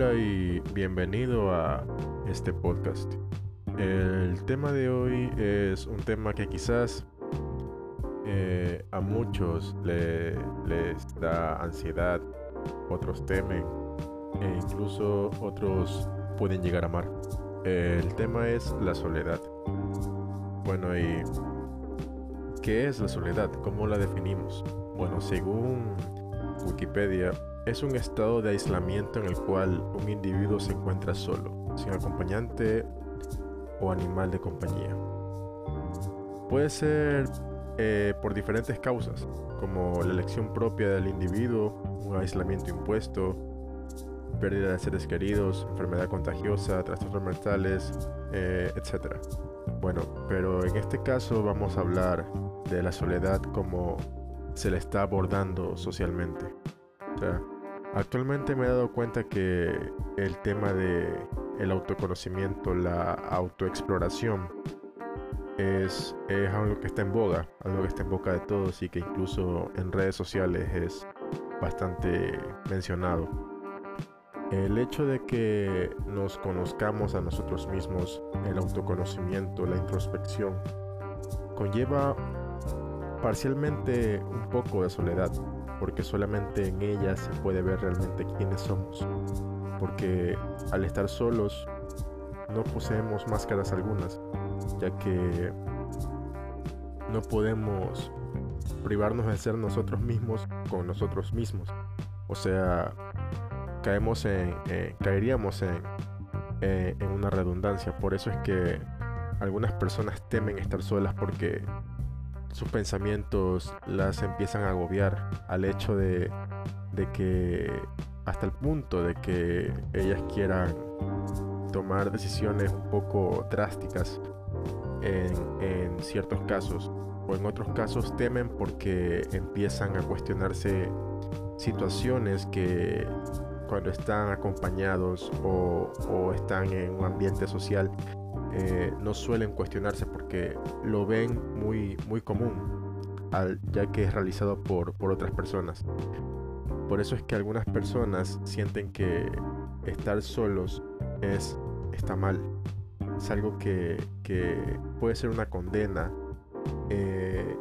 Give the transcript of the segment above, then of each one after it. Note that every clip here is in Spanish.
Hola y bienvenido a este podcast. El tema de hoy es un tema que quizás eh, a muchos les da ansiedad, otros temen e incluso otros pueden llegar a amar. El tema es la soledad. Bueno, ¿y qué es la soledad? ¿Cómo la definimos? Bueno, según Wikipedia, es un estado de aislamiento en el cual un individuo se encuentra solo, sin acompañante o animal de compañía. Puede ser eh, por diferentes causas, como la elección propia del individuo, un aislamiento impuesto, pérdida de seres queridos, enfermedad contagiosa, trastornos mentales, eh, etc. Bueno, pero en este caso vamos a hablar de la soledad como se le está abordando socialmente. Actualmente me he dado cuenta que el tema de el autoconocimiento, la autoexploración, es, es algo que está en boga, algo que está en boca de todos y que incluso en redes sociales es bastante mencionado. El hecho de que nos conozcamos a nosotros mismos, el autoconocimiento, la introspección, conlleva parcialmente un poco de soledad, porque solamente en ella se puede ver realmente quiénes somos. Porque al estar solos no poseemos máscaras algunas, ya que no podemos privarnos de ser nosotros mismos con nosotros mismos. O sea, en, caeríamos en, en una redundancia. Por eso es que algunas personas temen estar solas porque sus pensamientos las empiezan a agobiar al hecho de, de que hasta el punto de que ellas quieran tomar decisiones un poco drásticas en, en, ciertos casos o en otros casos temen porque empiezan a cuestionarse situaciones que cuando están acompañados o, o están en un ambiente social eh, no suelen cuestionarse porque lo ven muy, muy común, al, ya que es realizado por, por otras personas. Por eso es que algunas personas sienten que estar solos es, está mal. Es algo que, que puede ser una condena eh,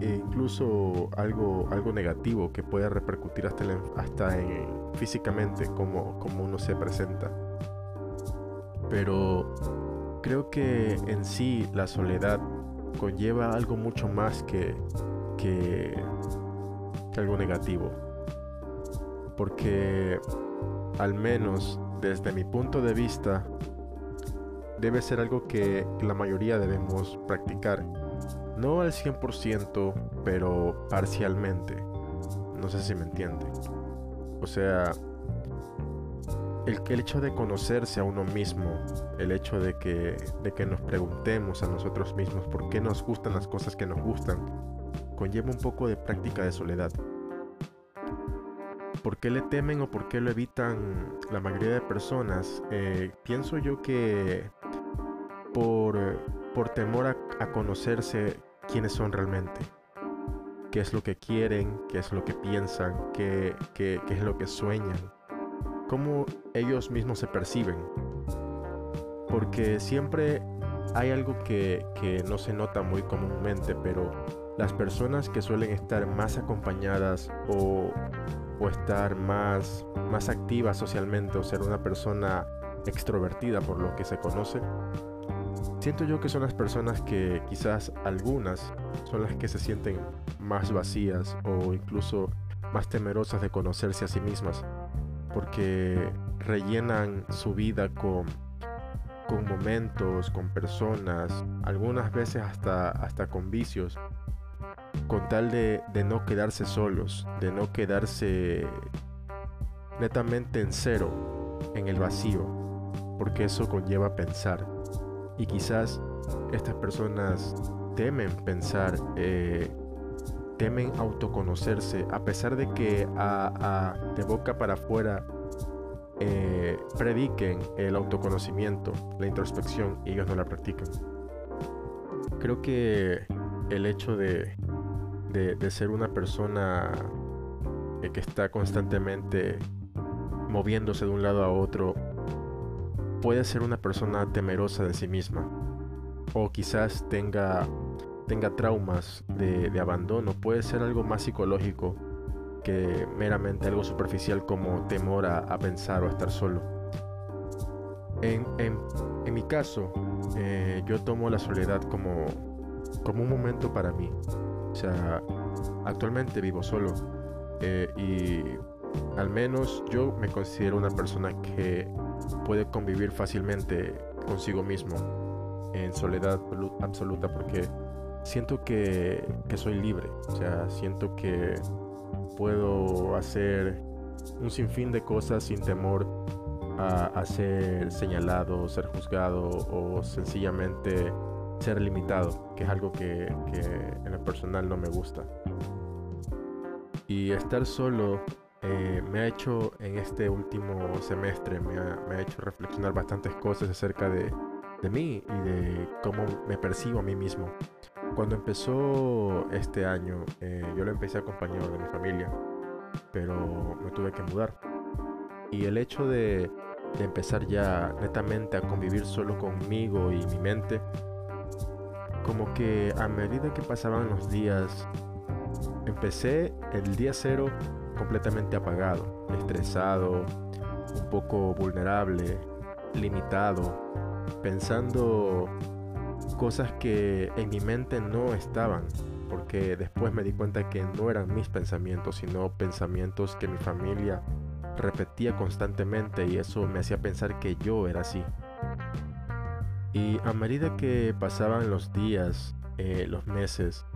e incluso algo, algo negativo que puede repercutir hasta, hasta en, físicamente como, como uno se presenta. Pero creo que en sí la soledad conlleva algo mucho más que, que, algo negativo. Porque al menos desde mi punto de vista debe ser algo que la mayoría debemos practicar. No al 100%, pero parcialmente. No sé si me entiende. O sea, el, el, hecho de conocerse a uno mismo, el hecho de que, de que nos preguntemos a nosotros mismos por qué nos gustan las cosas que nos gustan, conlleva un poco de práctica de soledad. ¿Por qué le temen o por qué lo evitan la mayoría de personas? Eh, pienso yo que por, por temor a, a conocerse quiénes son realmente qué es lo que quieren, qué es lo que piensan, qué, qué, qué es lo que sueñan cómo ellos mismos se perciben. Porque siempre hay algo que, no se nota muy comúnmente, pero las personas que suelen estar más acompañadas o, o estar más, más activas socialmente o ser una persona extrovertida por lo que se conoce, siento yo que son las personas que quizás algunas son las que se sienten más vacías o incluso más temerosas de conocerse a sí mismas porque rellenan su vida con, con momentos, con personas, algunas veces hasta, hasta con vicios, con tal de, de no quedarse solos, de no quedarse netamente en cero, en el vacío, porque eso conlleva pensar. Y quizás estas personas temen pensar eh, temen autoconocerse, a pesar de que a, de boca para afuera eh, prediquen el autoconocimiento, la introspección, y ellos no la practican. Creo que el hecho de, de, ser una persona que está constantemente moviéndose de un lado a otro, puede ser una persona temerosa de sí misma. O quizás tenga, tenga traumas de, abandono. Puede ser algo más psicológico que meramente algo superficial como temor a, pensar o estar solo. En, mi caso, eh, yo tomo la soledad como, como un momento para mí. O sea, actualmente vivo solo eh, y al menos yo me considero una persona que puede convivir fácilmente consigo mismo en soledad absoluta porque siento que, soy libre, o sea, siento que puedo hacer un sinfín de cosas sin temor a, ser señalado, ser juzgado o sencillamente ser limitado, que es algo que, en lo personal no me gusta. Y estar solo eh, me ha hecho en este último semestre, me ha, hecho reflexionar bastantes cosas acerca de, mí y de cómo me percibo a mí mismo. Cuando empezó este año, eh, yo lo empecé acompañado de mi familia, pero me tuve que mudar. Y el hecho de, de empezar ya netamente a convivir solo conmigo y mi mente, como que a medida que pasaban los días, empecé el día cero completamente apagado, estresado, un poco vulnerable, limitado, pensando cosas que en mi mente no estaban, porque después me di cuenta que no eran mis pensamientos, sino pensamientos que mi familia repetía constantemente y eso me hacía pensar que yo era así. Y a medida que pasaban los días, eh, los meses,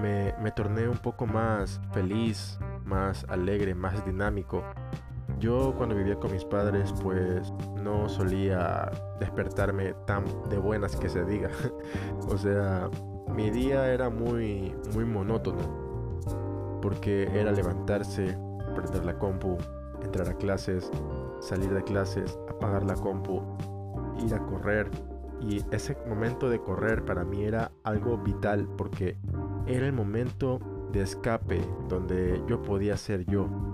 me, me torné un poco más feliz, más alegre, más dinámico. Yo cuando vivía con mis padres pues no solía despertarme tan de buenas que se diga. o sea, mi día era muy muy monótono porque era levantarse, prender la compu, entrar a clases, salir de clases, apagar la compu, ir a correr. Y ese momento de correr para mí era algo vital porque era el momento de escape donde yo podía ser yo.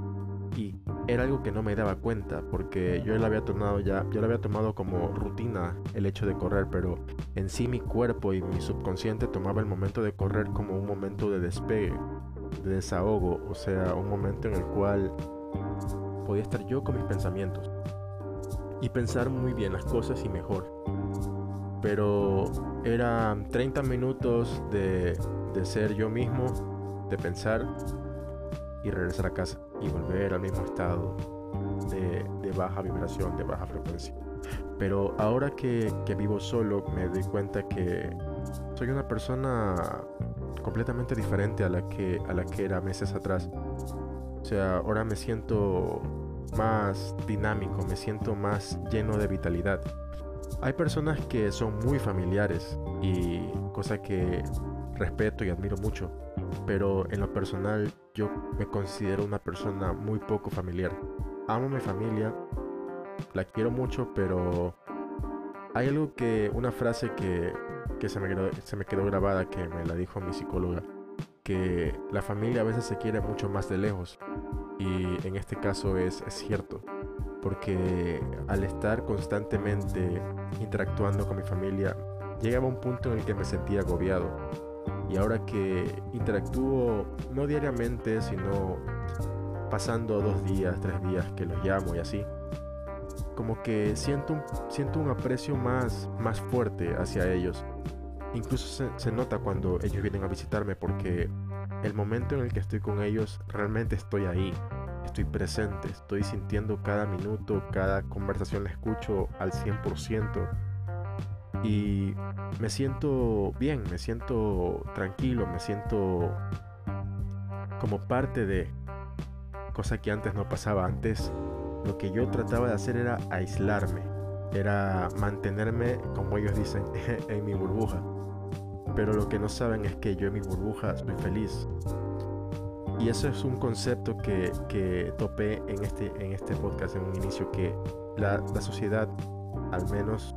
Era algo que no me daba cuenta porque yo lo había tomado ya, yo lo había tomado como rutina el hecho de correr, pero en sí mi cuerpo y mi subconsciente tomaba el momento de correr como un momento de despegue, de desahogo, o sea, un momento en el cual podía estar yo con mis pensamientos y pensar muy bien las cosas y mejor. Pero eran 30 minutos de, de ser yo mismo de pensar y regresar a casa y volver al mismo estado de, baja vibración, de baja frecuencia. Pero ahora que, vivo solo me doy cuenta que soy una persona completamente diferente a la que, a la que era meses atrás. O sea, ahora me siento más dinámico, me siento más lleno de vitalidad. Hay personas que son muy familiares y cosa que respeto y admiro mucho pero en lo personal yo me considero una persona muy poco familiar. Amo a mi familia, la quiero mucho, pero hay algo que, una frase que, se, me quedó, se me quedó grabada que me la dijo mi psicóloga, que la familia a veces se quiere mucho más de lejos. Y en este caso es, es cierto, porque al estar constantemente interactuando con mi familia, llegaba un punto en el que me sentía agobiado y ahora que interactúo no diariamente, sino pasando dos días, tres días que los llamo y así, como que siento un, siento un aprecio más, más fuerte hacia ellos. Incluso se, se nota cuando ellos vienen a visitarme porque el momento en el que estoy con ellos realmente estoy ahí, estoy presente, estoy sintiendo cada minuto, cada conversación la escucho al 100% y me siento bien, me siento tranquilo, me siento como parte de cosa que antes no pasaba. Antes lo que yo trataba de hacer era aislarme, era mantenerme, como ellos dicen, en mi burbuja. Pero lo que no saben es que yo en mi burbuja soy feliz. Y eso es un concepto que, que topé en este, en este podcast en un inicio, que la, la sociedad, al menos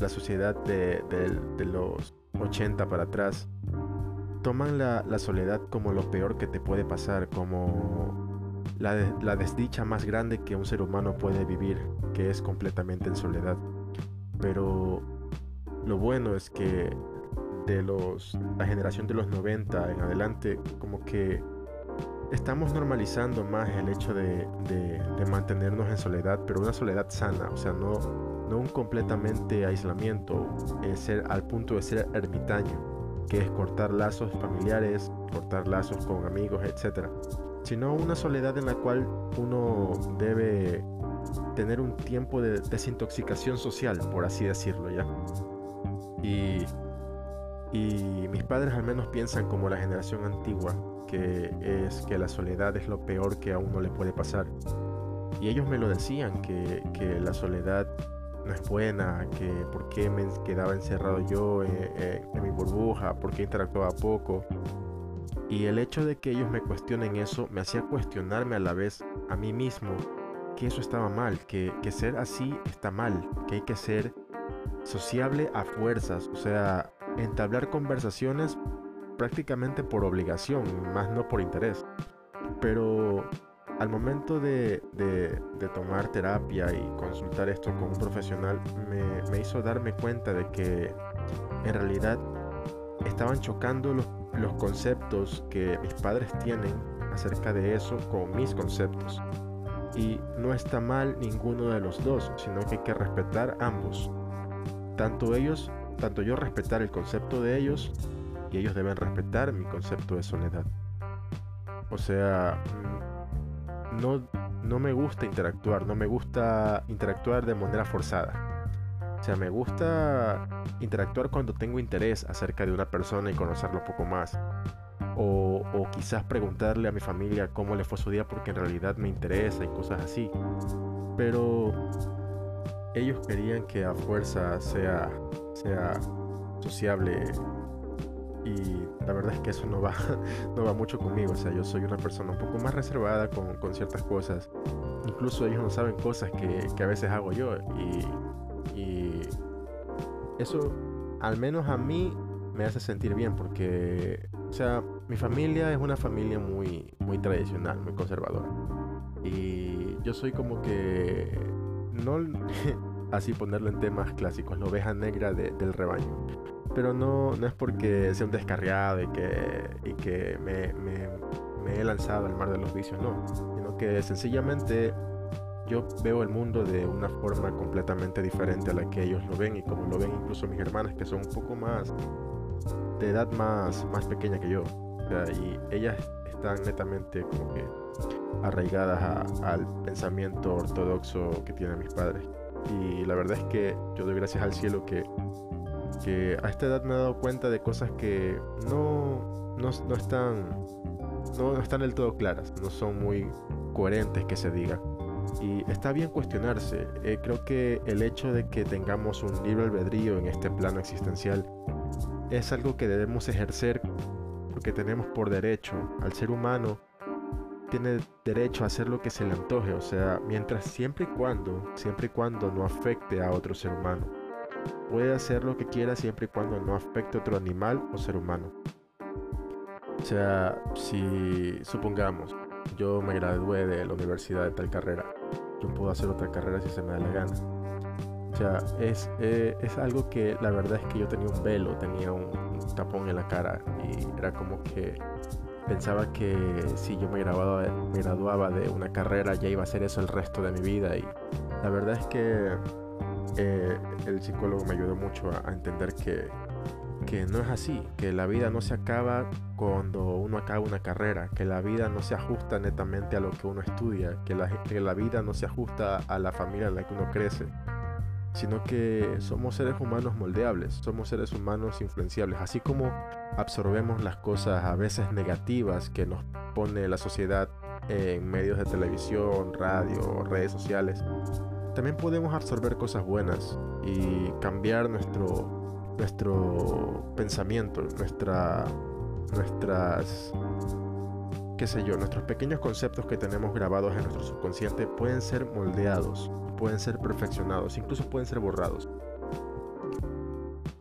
la sociedad de, los 80 para atrás, toman la, soledad como lo peor que te puede pasar, como la, desdicha más grande que un ser humano puede vivir, que es completamente en soledad. Pero lo bueno es que de los, la generación de los 90 en adelante, como que estamos normalizando más el hecho de, de, mantenernos en soledad, pero una soledad sana, o sea, no, no un completamente aislamiento, es ser al punto de ser ermitaño, que es cortar lazos familiares, cortar lazos con amigos, etc. Sino una soledad en la cual uno debe tener un tiempo de desintoxicación social, por así decirlo ya. Y, y mis padres al menos piensan como la generación antigua, que es que la soledad es lo peor que a uno le puede pasar. Y ellos me lo decían, que, que la soledad no es buena, que por qué me quedaba encerrado yo en, en mi burbuja, por qué interactuaba poco. Y el hecho de que ellos me cuestionen eso me hacía cuestionarme a la vez a mí mismo que eso estaba mal, que, que ser así está mal, que hay que ser sociable a fuerzas, o sea, entablar conversaciones prácticamente por obligación, más no por interés. Pero al momento de, de, tomar terapia y consultar esto con un profesional, me, me, hizo darme cuenta de que en realidad estaban chocando los, los conceptos que mis padres tienen acerca de eso con mis conceptos. Y no está mal ninguno de los dos, sino que hay que respetar ambos. Tanto ellos, tanto yo respetar el concepto de ellos y ellos deben respetar mi concepto de soledad. O sea, no, no me gusta interactuar, no me gusta interactuar de manera forzada. O sea, me gusta interactuar cuando tengo interés acerca de una persona y conocerlo un poco más o, quizás preguntarle a mi familia cómo le fue su día porque en realidad me interesa y cosas así. Pero ellos querían que a fuerza sea, sea sociable y la verdad es que eso no va, no va mucho conmigo. O sea, yo soy una persona un poco más reservada con, con ciertas cosas. Incluso ellos no saben cosas que, que a veces hago yo. Y, y, eso, al menos a mí, me hace sentir bien porque, o sea, mi familia es una familia muy, muy tradicional, muy conservadora. Y yo soy como que, no así ponerlo en temas clásicos, la oveja negra del rebaño. Pero no, no es porque sea un descarriado y que, y que me, me, me he lanzado al mar de los vicios, no. Sino que sencillamente yo veo el mundo de una forma completamente diferente a la que ellos lo ven y como lo ven incluso mis hermanas que son un poco más de edad más, más pequeña que yo. y ellas están netamente como que arraigadas al pensamiento ortodoxo que tienen mis padres. Y la verdad es que yo doy gracias al cielo que, que a esta edad me he dado cuenta de cosas que no, no, no están no, están del todo claras, no son muy coherentes que se diga. Y está bien cuestionarse. Eh, creo que el hecho de que tengamos un libre albedrío en este plano existencial es algo que debemos ejercer porque tenemos por derecho. Al ser humano tiene derecho a hacer lo que se le antoje, o sea, mientras siempre y cuando, siempre y cuando no afecte a otro ser humano. Puede hacer lo que quiera siempre y cuando no afecte a otro animal o ser humano. O sea, si supongamos, yo me gradué de la universidad de tal carrera, yo puedo hacer otra carrera si se me da la gana o sea, es, eh, es algo que la verdad es que yo tenía un velo, tenía un, tapón en la cara y era como que pensaba que si yo me graduaba, me graduaba de una carrera ya iba a ser eso el resto de mi vida y la verdad es que eh, el psicólogo me ayudó mucho a, entender que, que no es así, que la vida no se acaba cuando uno acaba una carrera, que la vida no se ajusta netamente a lo que uno estudia, que la, que la vida no se ajusta a la familia en la que uno crece, sino que somos seres humanos moldeables, somos seres humanos influenciables, así como absorbemos las cosas a veces negativas que nos pone la sociedad en medios de televisión, radio, redes sociales, también podemos absorber cosas buenas y cambiar nuestro, nuestro pensamiento, nuestra, nuestras, qué sé yo, nuestros pequeños conceptos que tenemos grabados en nuestro subconsciente pueden ser moldeados pueden ser perfeccionados, incluso pueden ser borrados.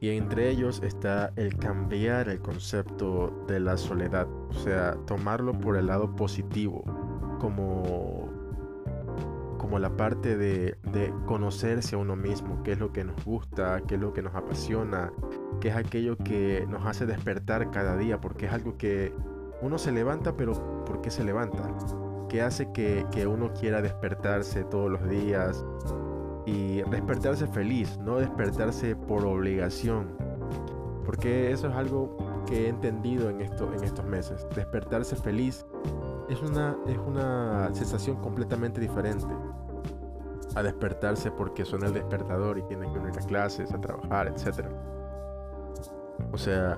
Y entre ellos está el cambiar el concepto de la soledad, o sea, tomarlo por el lado positivo. como como la parte de, de, conocerse a uno mismo, qué es lo que nos gusta, qué es lo que nos apasiona, qué es aquello que nos hace despertar cada día, porque es algo que uno se levanta, pero ¿por qué se levanta? ¿Qué hace que, que uno quiera despertarse todos los días y despertarse feliz, no despertarse por obligación? Porque eso es algo que he entendido en, esto, en estos meses. Despertarse feliz es una, es una sensación completamente diferente a despertarse porque suena el despertador y tiene que ir a clases, a trabajar, etc. O sea,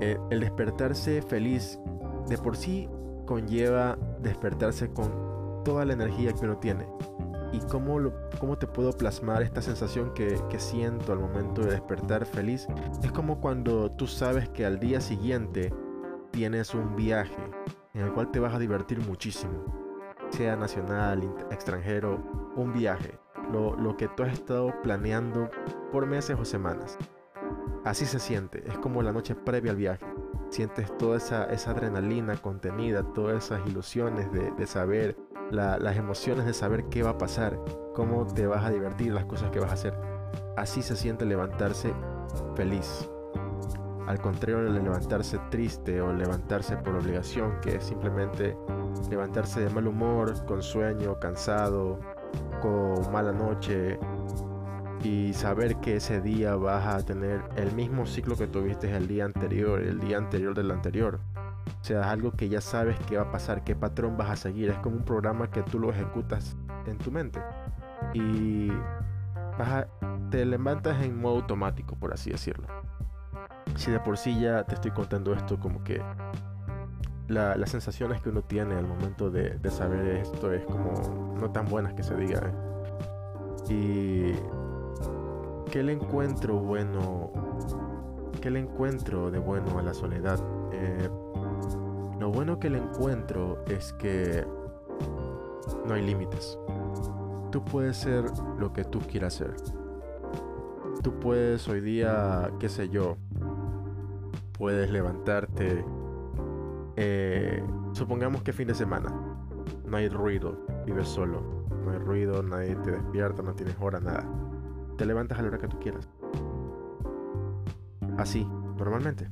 eh, el despertarse feliz de por sí conlleva despertarse con toda la energía que uno tiene. ¿Y cómo, cómo te puedo plasmar esta sensación que, que siento al momento de despertar feliz? Es como cuando tú sabes que al día siguiente tienes un viaje en el cual te vas a divertir muchísimo, sea nacional, extranjero, un viaje, lo, lo, que tú has estado planeando por meses o semanas. Así se siente, es como la noche previa al viaje. Sientes toda esa, esa adrenalina contenida, todas esas ilusiones de, de saber, las emociones de saber qué va a pasar, cómo te vas a divertir, las cosas que vas a hacer. Así se siente levantarse feliz. Al contrario de levantarse triste o levantarse por obligación, que es simplemente levantarse de mal humor, con sueño, cansado, con mala noche y saber que ese día vas a tener el mismo ciclo que tuviste el día anterior, el día anterior del anterior. O sea, es algo que ya sabes que va a pasar, qué patrón vas a seguir. Es como un programa que tú lo ejecutas en tu mente. Y te levantas en modo automático, por así decirlo si de por sí ya te estoy contando esto, como que las sensaciones que uno tiene al momento de, saber esto es como no tan buenas que se diga. Y ¿qué le encuentro bueno? ¿Qué le encuentro de bueno a la soledad? Eh, lo bueno que le encuentro es que no hay límites. Tú puedes ser lo que tú quieras ser. Tú puedes hoy día, qué sé yo, puedes levantarte. Eh, supongamos que fin de semana. No hay ruido, vives solo. No hay ruido, nadie te despierta, no tienes hora, nada. Te levantas a la hora que tú quieras. Así, normalmente.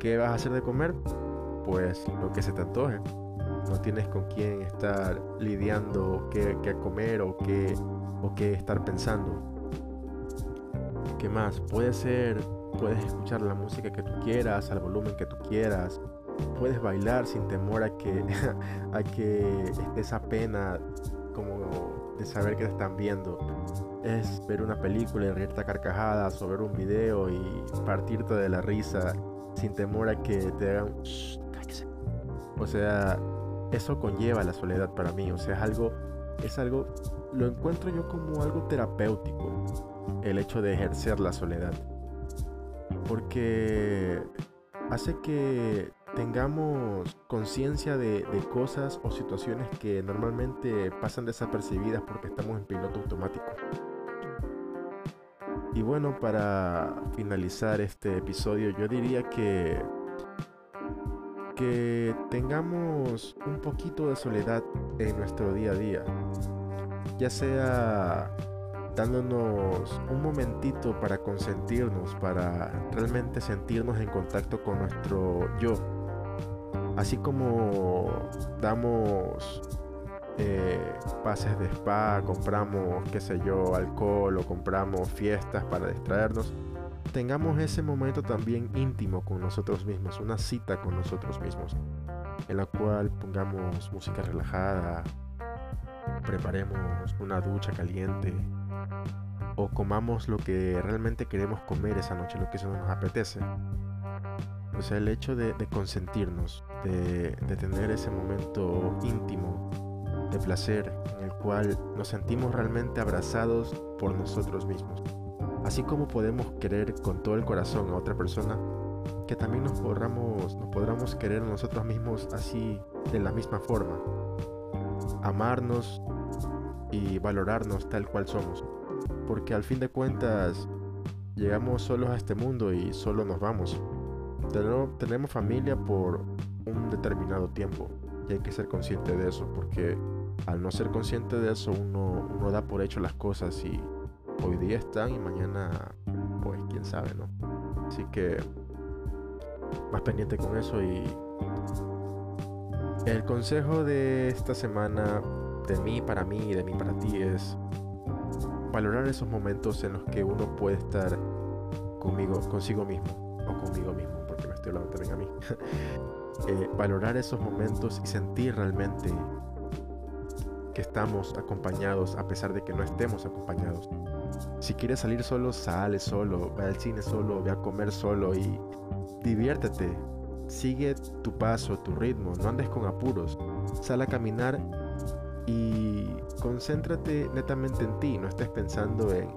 ¿Qué vas a hacer de comer? Pues lo que se te antoje. No tienes con quién estar lidiando qué, qué comer o qué, o qué estar pensando. ¿Qué más? Puede ser puedes escuchar la música que tú quieras, al volumen que tú quieras, puedes bailar sin temor a que, a que esté esa pena como de saber que te están viendo. Es ver una película y reírte a carcajadas o ver un video y partirte de la risa sin temor a que te hagan... O sea, eso conlleva la soledad para mí. O sea, es algo, es algo, lo encuentro yo como algo terapéutico, el hecho de ejercer la soledad porque hace que tengamos conciencia de, cosas o situaciones que normalmente pasan desapercibidas porque estamos en piloto automático. Y bueno, para finalizar este episodio, yo diría que que tengamos un poquito de soledad en nuestro día a día. Ya sea dándonos un momentito para consentirnos, para realmente sentirnos en contacto con nuestro yo. Así como damos eh, pases de spa, compramos, qué sé yo, alcohol o compramos fiestas para distraernos, tengamos ese momento también íntimo con nosotros mismos, una cita con nosotros mismos, en la cual pongamos música relajada, preparemos una ducha caliente, o comamos lo que realmente queremos comer esa noche, lo que eso nos apetece. O sea, el hecho de, consentirnos, de, tener ese momento íntimo de placer en el cual nos sentimos realmente abrazados por nosotros mismos. Así como podemos querer con todo el corazón a otra persona, que también nos podamos, nos querer a nosotros mismos así de la misma forma. Amarnos y valorarnos tal cual somos porque al fin de cuentas llegamos solos a este mundo y solo nos vamos. Tenemos, familia por un determinado tiempo, y hay que ser consciente de eso, porque al no ser consciente de eso uno, uno da por hecho las cosas y hoy día están y mañana, pues quién sabe, ¿no? Así que más pendiente con eso y el consejo de esta semana de mí para mí y de mí para ti es valorar esos momentos en los que uno puede estar conmigo, consigo mismo o conmigo mismo, porque me estoy hablando también a mí. Eh, valorar esos momentos y sentir realmente que estamos acompañados a pesar de que no estemos acompañados. Si quieres salir solo, sale solo, ve al cine solo, ve a comer solo y diviértete. Sigue tu paso, tu ritmo, no andes con apuros. Sal a caminar y concéntrate netamente en ti, no estés pensando en,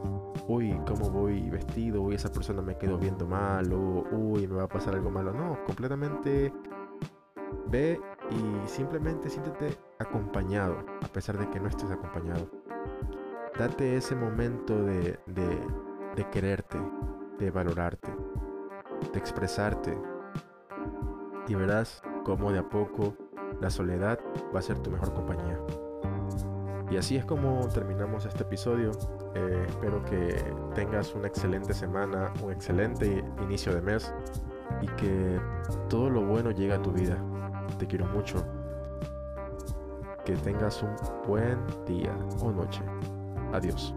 uy, cómo voy vestido, uy, esa persona me quedó viendo mal, uy, me va a pasar algo malo. No, completamente ve y simplemente siéntete acompañado, a pesar de que no estés acompañado. Date ese momento de, de, de quererte, de valorarte, de expresarte. Y verás cómo de a poco la soledad va a ser tu mejor compañía. Y así es como terminamos este episodio. Eh, espero que tengas una excelente semana, un excelente inicio de mes y que todo lo bueno llegue a tu vida. Te quiero mucho. Que tengas un buen día o noche. Adiós.